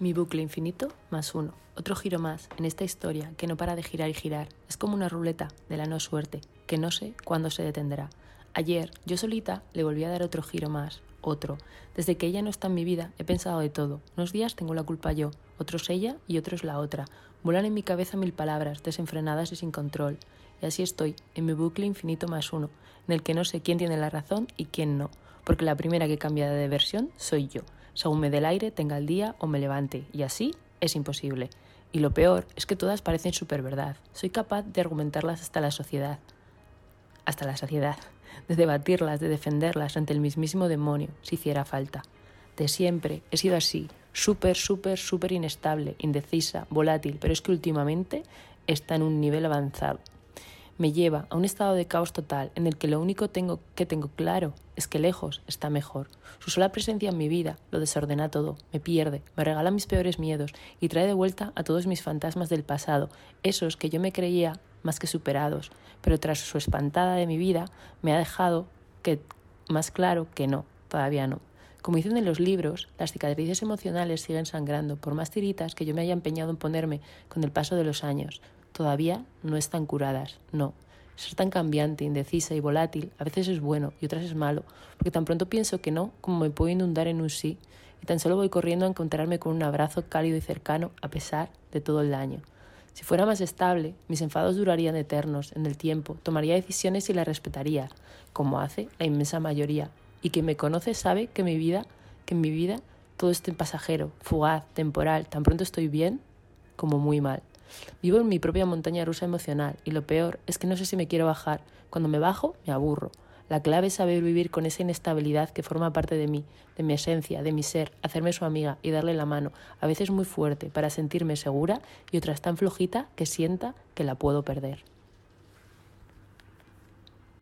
Mi bucle infinito más uno. Otro giro más en esta historia que no para de girar y girar. Es como una ruleta de la no suerte, que no sé cuándo se detendrá. Ayer, yo solita, le volví a dar otro giro más, otro. Desde que ella no está en mi vida, he pensado de todo. Unos días tengo la culpa yo, otros ella y otros la otra. Vuelan en mi cabeza mil palabras, desenfrenadas y sin control. Y así estoy, en mi bucle infinito más uno, en el que no sé quién tiene la razón y quién no, porque la primera que cambia de versión soy yo según me dé el aire, tenga el día o me levante, y así es imposible. Y lo peor es que todas parecen súper verdad. Soy capaz de argumentarlas hasta la sociedad, hasta la saciedad, de debatirlas, de defenderlas ante el mismísimo demonio, si hiciera falta. De siempre he sido así, súper, súper, súper inestable, indecisa, volátil, pero es que últimamente está en un nivel avanzado me lleva a un estado de caos total en el que lo único que tengo claro es que lejos está mejor. Su sola presencia en mi vida lo desordena todo, me pierde, me regala mis peores miedos y trae de vuelta a todos mis fantasmas del pasado, esos que yo me creía más que superados, pero tras su espantada de mi vida me ha dejado que más claro que no, todavía no. Como dicen en los libros, las cicatrices emocionales siguen sangrando, por más tiritas que yo me haya empeñado en ponerme con el paso de los años todavía no están curadas, no. Ser tan cambiante, indecisa y volátil a veces es bueno y otras es malo, porque tan pronto pienso que no como me puedo inundar en un sí, y tan solo voy corriendo a encontrarme con un abrazo cálido y cercano a pesar de todo el daño. Si fuera más estable, mis enfados durarían eternos en el tiempo, tomaría decisiones y las respetaría, como hace la inmensa mayoría, y quien me conoce sabe que mi vida, que en mi vida todo es pasajero, fugaz, temporal, tan pronto estoy bien como muy mal. Vivo en mi propia montaña rusa emocional y lo peor es que no sé si me quiero bajar. Cuando me bajo, me aburro. La clave es saber vivir con esa inestabilidad que forma parte de mí, de mi esencia, de mi ser, hacerme su amiga y darle la mano, a veces muy fuerte, para sentirme segura y otras tan flojita que sienta que la puedo perder.